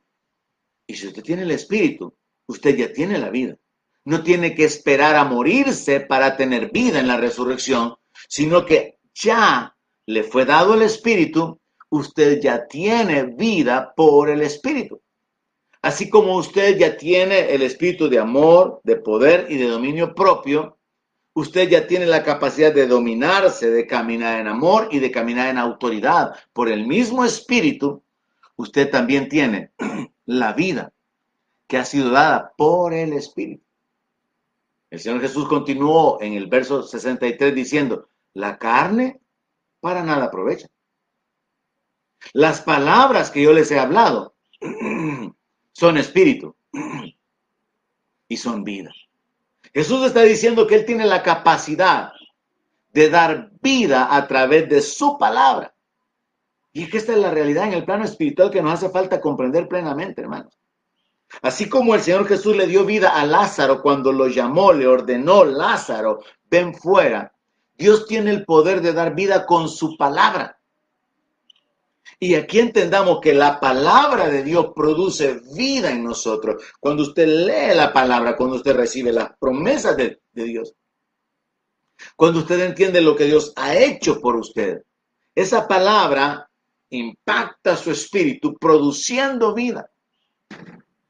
Y si usted tiene el Espíritu, usted ya tiene la vida. No tiene que esperar a morirse para tener vida en la resurrección, sino que ya le fue dado el Espíritu, usted ya tiene vida por el Espíritu. Así como usted ya tiene el espíritu de amor, de poder y de dominio propio, usted ya tiene la capacidad de dominarse, de caminar en amor y de caminar en autoridad. Por el mismo espíritu, usted también tiene la vida que ha sido dada por el espíritu. El Señor Jesús continuó en el verso 63 diciendo, la carne para nada aprovecha. Las palabras que yo les he hablado son espíritu y son vida. Jesús está diciendo que Él tiene la capacidad de dar vida a través de su palabra. Y es que esta es la realidad en el plano espiritual que nos hace falta comprender plenamente, hermanos. Así como el Señor Jesús le dio vida a Lázaro cuando lo llamó, le ordenó, Lázaro, ven fuera. Dios tiene el poder de dar vida con su palabra. Y aquí entendamos que la palabra de Dios produce vida en nosotros. Cuando usted lee la palabra, cuando usted recibe las promesas de, de Dios, cuando usted entiende lo que Dios ha hecho por usted, esa palabra impacta su espíritu produciendo vida.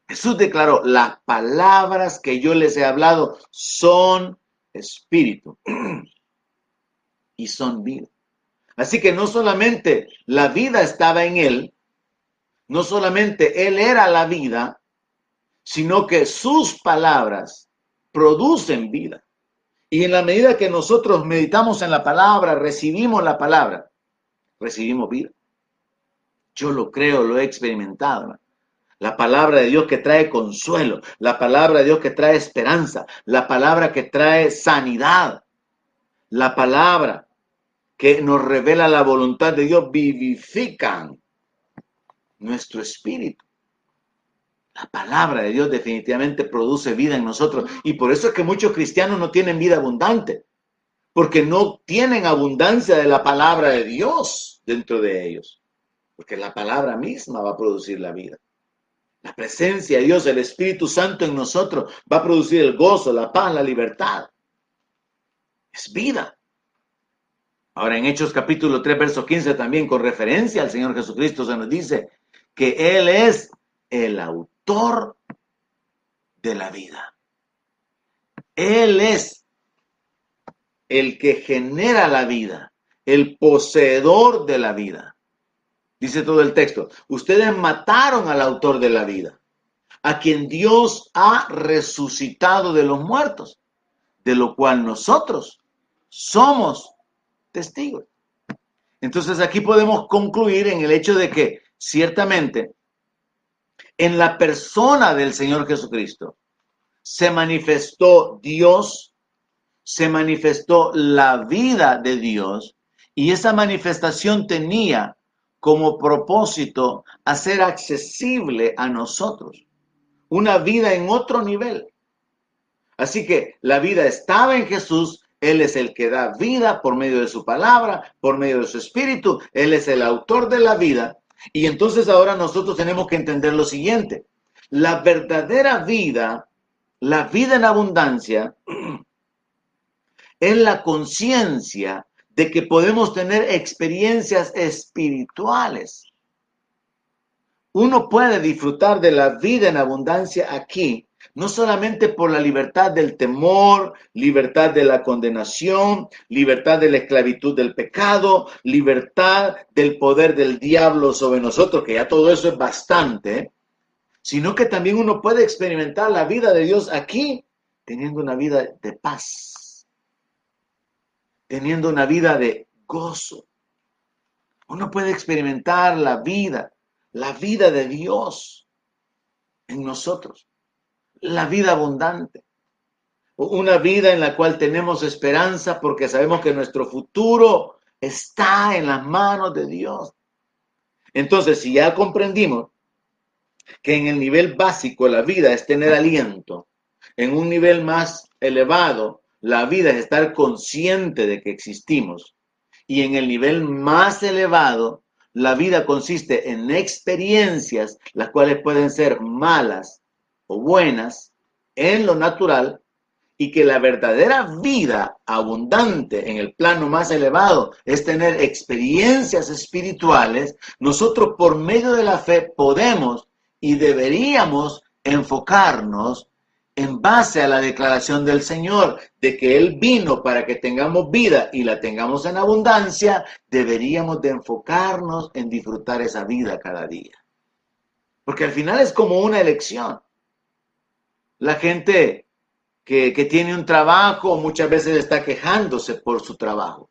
Jesús declaró, las palabras que yo les he hablado son espíritu y son vida. Así que no solamente la vida estaba en él, no solamente él era la vida, sino que sus palabras producen vida. Y en la medida que nosotros meditamos en la palabra, recibimos la palabra, recibimos vida. Yo lo creo, lo he experimentado. La palabra de Dios que trae consuelo, la palabra de Dios que trae esperanza, la palabra que trae sanidad, la palabra que nos revela la voluntad de Dios vivifican nuestro espíritu. La palabra de Dios definitivamente produce vida en nosotros y por eso es que muchos cristianos no tienen vida abundante, porque no tienen abundancia de la palabra de Dios dentro de ellos, porque la palabra misma va a producir la vida. La presencia de Dios, el Espíritu Santo en nosotros va a producir el gozo, la paz, la libertad. Es vida. Ahora en Hechos capítulo 3, verso 15 también con referencia al Señor Jesucristo se nos dice que Él es el autor de la vida. Él es el que genera la vida, el poseedor de la vida. Dice todo el texto, ustedes mataron al autor de la vida, a quien Dios ha resucitado de los muertos, de lo cual nosotros somos testigos. Entonces aquí podemos concluir en el hecho de que ciertamente en la persona del Señor Jesucristo se manifestó Dios, se manifestó la vida de Dios y esa manifestación tenía como propósito hacer accesible a nosotros una vida en otro nivel. Así que la vida estaba en Jesús, Él es el que da vida por medio de su palabra, por medio de su espíritu, Él es el autor de la vida. Y entonces ahora nosotros tenemos que entender lo siguiente, la verdadera vida, la vida en abundancia, es la conciencia de que podemos tener experiencias espirituales. Uno puede disfrutar de la vida en abundancia aquí, no solamente por la libertad del temor, libertad de la condenación, libertad de la esclavitud del pecado, libertad del poder del diablo sobre nosotros, que ya todo eso es bastante, sino que también uno puede experimentar la vida de Dios aquí, teniendo una vida de paz teniendo una vida de gozo. Uno puede experimentar la vida, la vida de Dios en nosotros, la vida abundante, una vida en la cual tenemos esperanza porque sabemos que nuestro futuro está en las manos de Dios. Entonces, si ya comprendimos que en el nivel básico la vida es tener aliento, en un nivel más elevado la vida es estar consciente de que existimos. Y en el nivel más elevado, la vida consiste en experiencias, las cuales pueden ser malas o buenas en lo natural, y que la verdadera vida abundante en el plano más elevado es tener experiencias espirituales, nosotros por medio de la fe podemos y deberíamos enfocarnos en base a la declaración del Señor de que Él vino para que tengamos vida y la tengamos en abundancia, deberíamos de enfocarnos en disfrutar esa vida cada día. Porque al final es como una elección. La gente que, que tiene un trabajo muchas veces está quejándose por su trabajo,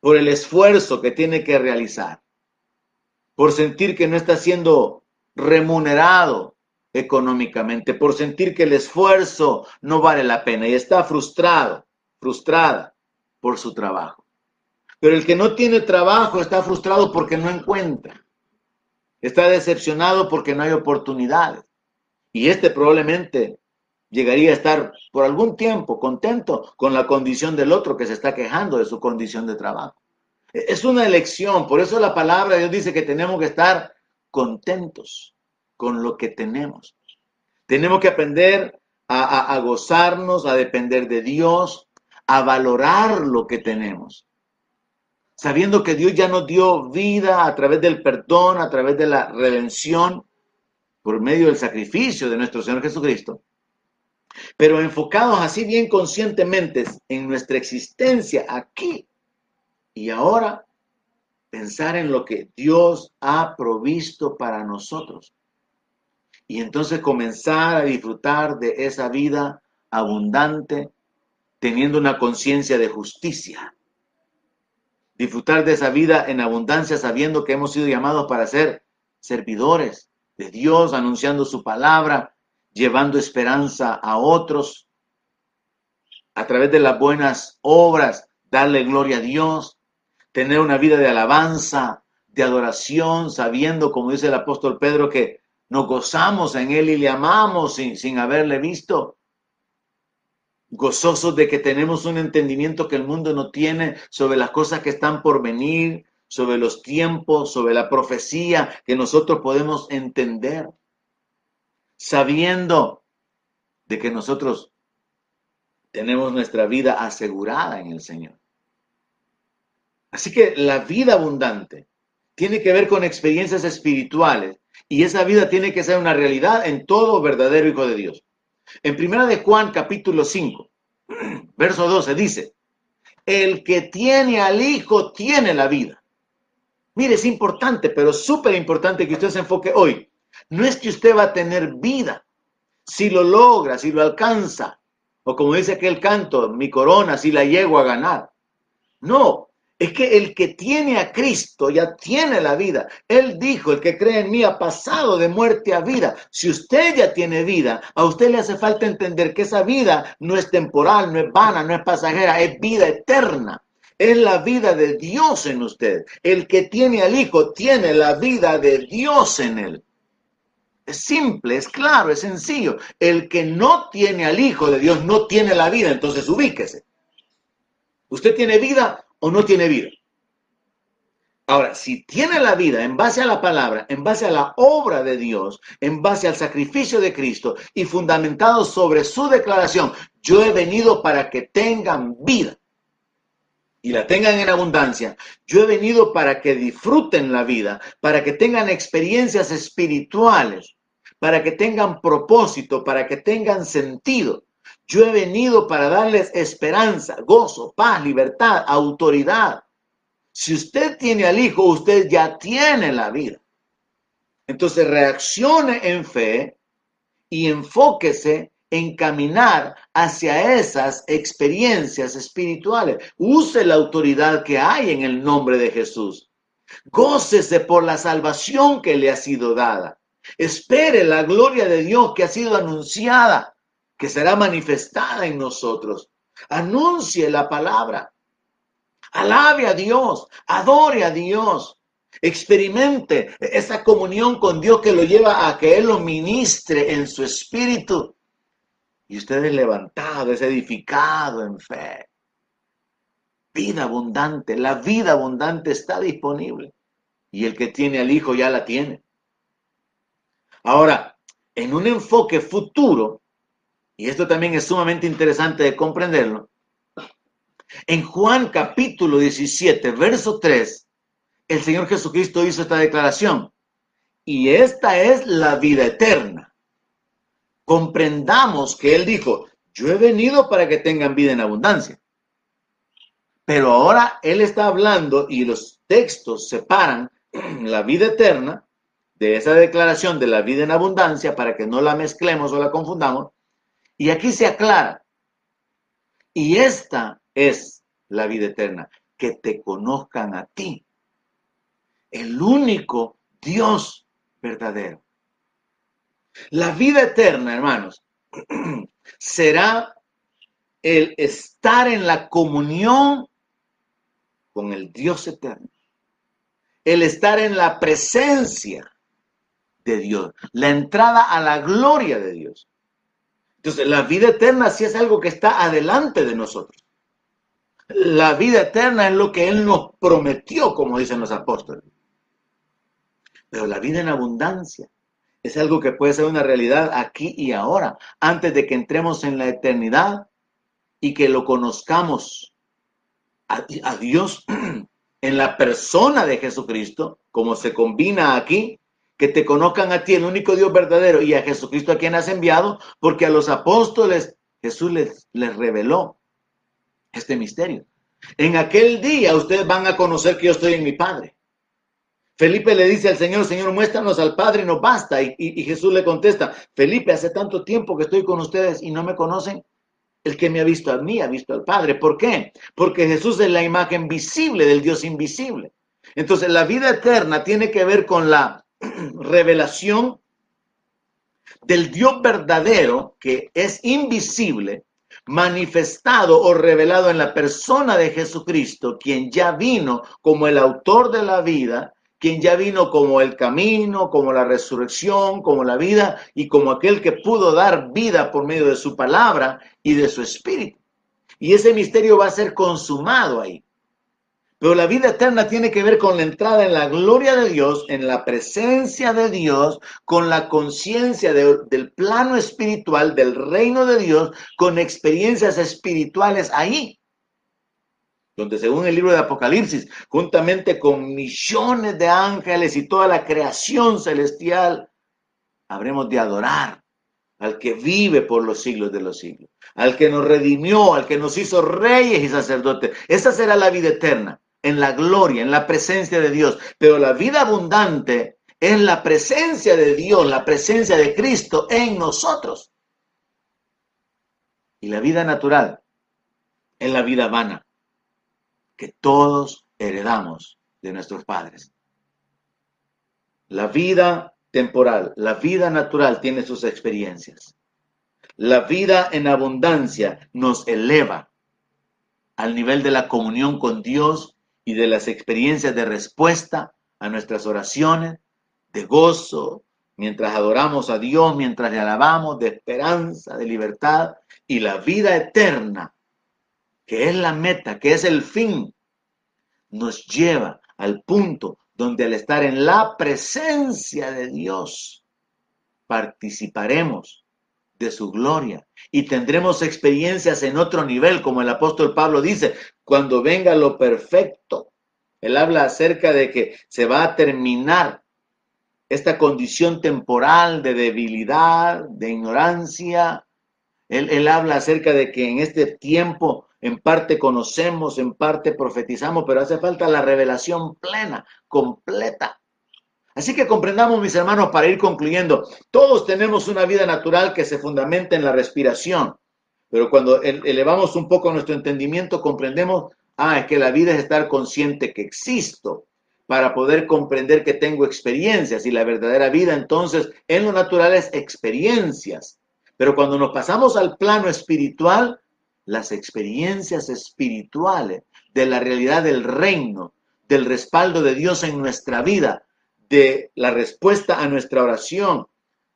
por el esfuerzo que tiene que realizar, por sentir que no está siendo remunerado económicamente, por sentir que el esfuerzo no vale la pena y está frustrado, frustrada por su trabajo. Pero el que no tiene trabajo está frustrado porque no encuentra. Está decepcionado porque no hay oportunidades. Y este probablemente llegaría a estar por algún tiempo contento con la condición del otro que se está quejando de su condición de trabajo. Es una elección, por eso la palabra de Dios dice que tenemos que estar contentos con lo que tenemos. Tenemos que aprender a, gozarnos, a depender de Dios, a valorar lo que tenemos. Sabiendo que Dios ya nos dio vida a través del perdón, a través de la redención, por medio del sacrificio de nuestro Señor Jesucristo. Pero enfocados así bien conscientemente en nuestra existencia aquí y ahora, pensar en lo que Dios ha provisto para nosotros y entonces comenzar a disfrutar de esa vida abundante teniendo una conciencia de justicia. Disfrutar de esa vida en abundancia sabiendo que hemos sido llamados para ser servidores de Dios, anunciando su palabra, llevando esperanza a otros, a través de las buenas obras, darle gloria a Dios, tener una vida de alabanza, de adoración, sabiendo, como dice el apóstol Pedro, que nos gozamos en Él y le amamos sin, sin haberle visto. Gozosos de que tenemos un entendimiento que el mundo no tiene sobre las cosas que están por venir, sobre los tiempos, sobre la profecía que nosotros podemos entender. Sabiendo de que nosotros tenemos nuestra vida asegurada en el Señor. Así que la vida abundante tiene que ver con experiencias espirituales y esa vida tiene que ser una realidad en todo verdadero hijo de Dios. En primera de Juan capítulo 5, verso 12 dice, el que tiene al hijo tiene la vida. Mire, es importante, pero súper importante que usted se enfoque hoy. No es que usted va a tener vida si lo logra, si lo alcanza, o como dice aquel canto, mi corona, si la llego a ganar. No, es que el que tiene a Cristo ya tiene la vida. Él dijo, el que cree en mí ha pasado de muerte a vida. Si usted ya tiene vida, a usted le hace falta entender que esa vida no es temporal, no es vana, no es pasajera, es vida eterna. Es la vida de Dios en usted. El que tiene al Hijo tiene la vida de Dios en él. Es simple, es claro, es sencillo. El que no tiene al Hijo de Dios no tiene la vida, entonces ubíquese. Usted tiene vida o no tiene vida. Ahora, si tiene la vida en base a la palabra, en base a la obra de Dios, en base al sacrificio de Cristo y fundamentado sobre su declaración, yo he venido para que tengan vida y la tengan en abundancia. Yo he venido para que disfruten la vida, para que tengan experiencias espirituales, para que tengan propósito, para que tengan sentido. Yo he venido para darles esperanza, gozo, paz, libertad, autoridad. Si usted tiene al Hijo, usted ya tiene la vida. Entonces reaccione en fe y enfóquese en caminar hacia esas experiencias espirituales. Use la autoridad que hay en el nombre de Jesús. Gócese por la salvación que le ha sido dada. Espere la gloria de Dios que ha sido anunciada que será manifestada en nosotros. Anuncie la palabra. Alabe a Dios, adore a Dios, experimente esa comunión con Dios que lo lleva a que Él lo ministre en su espíritu. Y usted es levantado, es edificado en fe. Vida abundante, la vida abundante está disponible. Y el que tiene al Hijo ya la tiene. Ahora, en un enfoque futuro, y esto también es sumamente interesante de comprenderlo, en Juan capítulo 17, verso 3, el Señor Jesucristo hizo esta declaración. Y esta es la vida eterna. Comprendamos que Él dijo, yo he venido para que tengan vida en abundancia. Pero ahora Él está hablando y los textos separan la vida eterna de esa declaración de la vida en abundancia para que no la mezclemos o la confundamos y aquí se aclara. Y esta es la vida eterna, que te conozcan a ti, el único Dios verdadero. La vida eterna, hermanos, será el estar en la comunión con el Dios eterno. El estar en la presencia de Dios, la entrada a la gloria de Dios. Entonces, la vida eterna sí es algo que está adelante de nosotros. La vida eterna es lo que Él nos prometió, como dicen los apóstoles. Pero la vida en abundancia es algo que puede ser una realidad aquí y ahora, antes de que entremos en la eternidad y que lo conozcamos a, Dios en la persona de Jesucristo, como se combina aquí, que te conozcan a ti, el único Dios verdadero, y a Jesucristo a quien has enviado, porque a los apóstoles Jesús les, les reveló este misterio. En aquel día ustedes van a conocer que yo estoy en mi Padre. Felipe le dice al Señor, Señor, muéstranos al Padre y nos basta. Y, y, Jesús le contesta, Felipe, hace tanto tiempo que estoy con ustedes y no me conocen. El que me ha visto a mí ha visto al Padre. ¿Por qué? Porque Jesús es la imagen visible del Dios invisible. Entonces, la vida eterna tiene que ver con la revelación del Dios verdadero que es invisible, manifestado o revelado en la persona de Jesucristo, quien ya vino como el autor de la vida, quien ya vino como el camino, como la resurrección, como la vida y como aquel que pudo dar vida por medio de su palabra y de su espíritu. Y ese misterio va a ser consumado ahí. Pero la vida eterna tiene que ver con la entrada en la gloria de Dios, en la presencia de Dios, con la conciencia de, del plano espiritual, del reino de Dios, con experiencias espirituales ahí. Donde según el libro de Apocalipsis, juntamente con millones de ángeles y toda la creación celestial, habremos de adorar al que vive por los siglos de los siglos, al que nos redimió, al que nos hizo reyes y sacerdotes. Esa será la vida eterna en la gloria, en la presencia de Dios. Pero la vida abundante es la presencia de Dios, la presencia de Cristo en nosotros. Y la vida natural es la vida vana que todos heredamos de nuestros padres. La vida temporal, la vida natural tiene sus experiencias. La vida en abundancia nos eleva al nivel de la comunión con Dios y de las experiencias de respuesta a nuestras oraciones, de gozo, mientras adoramos a Dios, mientras le alabamos, de esperanza, de libertad y la vida eterna, que es la meta, que es el fin, nos lleva al punto donde al estar en la presencia de Dios, participaremos de su gloria y tendremos experiencias en otro nivel, como el apóstol Pablo dice, cuando venga lo perfecto. Él habla acerca de que se va a terminar esta condición temporal de debilidad, de ignorancia. Él, él habla acerca de que en este tiempo en parte conocemos, en parte profetizamos, pero hace falta la revelación plena, completa. Así que comprendamos, mis hermanos, para ir concluyendo, todos tenemos una vida natural que se fundamenta en la respiración, pero cuando elevamos un poco nuestro entendimiento, comprendemos, ah, es que la vida es estar consciente que existo para poder comprender que tengo experiencias y la verdadera vida entonces en lo natural es experiencias. Pero cuando nos pasamos al plano espiritual, las experiencias espirituales de la realidad del reino, del respaldo de Dios en nuestra vida, de la respuesta a nuestra oración,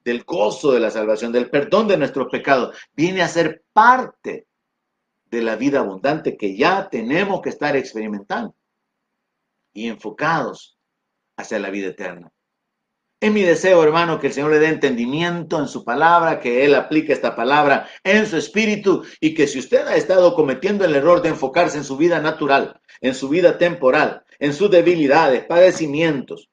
del gozo de la salvación, del perdón de nuestros pecados, viene a ser parte de la vida abundante que ya tenemos que estar experimentando y enfocados hacia la vida eterna. Es mi deseo, hermano, que el Señor le dé entendimiento en su palabra, que Él aplique esta palabra en su espíritu y que si usted ha estado cometiendo el error de enfocarse en su vida natural, en su vida temporal, en sus debilidades, padecimientos,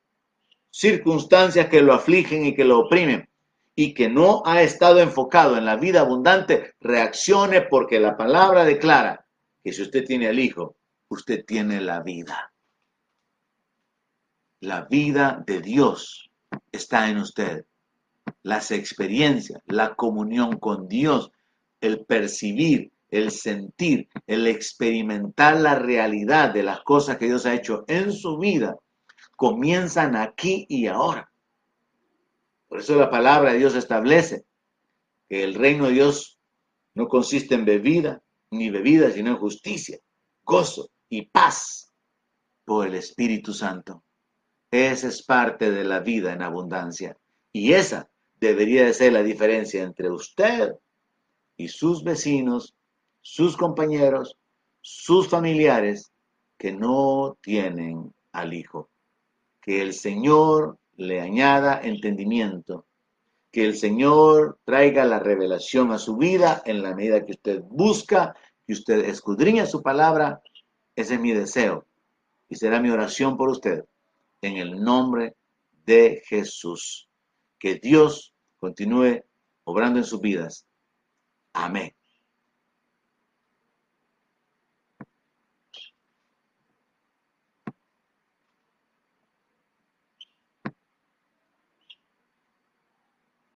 circunstancias que lo afligen y que lo oprimen y que no ha estado enfocado en la vida abundante, reaccione porque la palabra declara que si usted tiene al Hijo, usted tiene la vida. La vida de Dios está en usted. Las experiencias, la comunión con Dios, el percibir, el sentir, el experimentar la realidad de las cosas que Dios ha hecho en su vida comienzan aquí y ahora. Por eso la palabra de Dios establece que el reino de Dios no consiste en bebida ni bebida, sino en justicia, gozo y paz por el Espíritu Santo. Esa es parte de la vida en abundancia. Y esa debería de ser la diferencia entre usted y sus vecinos, sus compañeros, sus familiares que no tienen al Hijo. Que el Señor le añada entendimiento. Que el Señor traiga la revelación a su vida en la medida que usted busca, que usted escudriña su palabra. Ese es mi deseo y será mi oración por usted en el nombre de Jesús. Que Dios continúe obrando en sus vidas. Amén.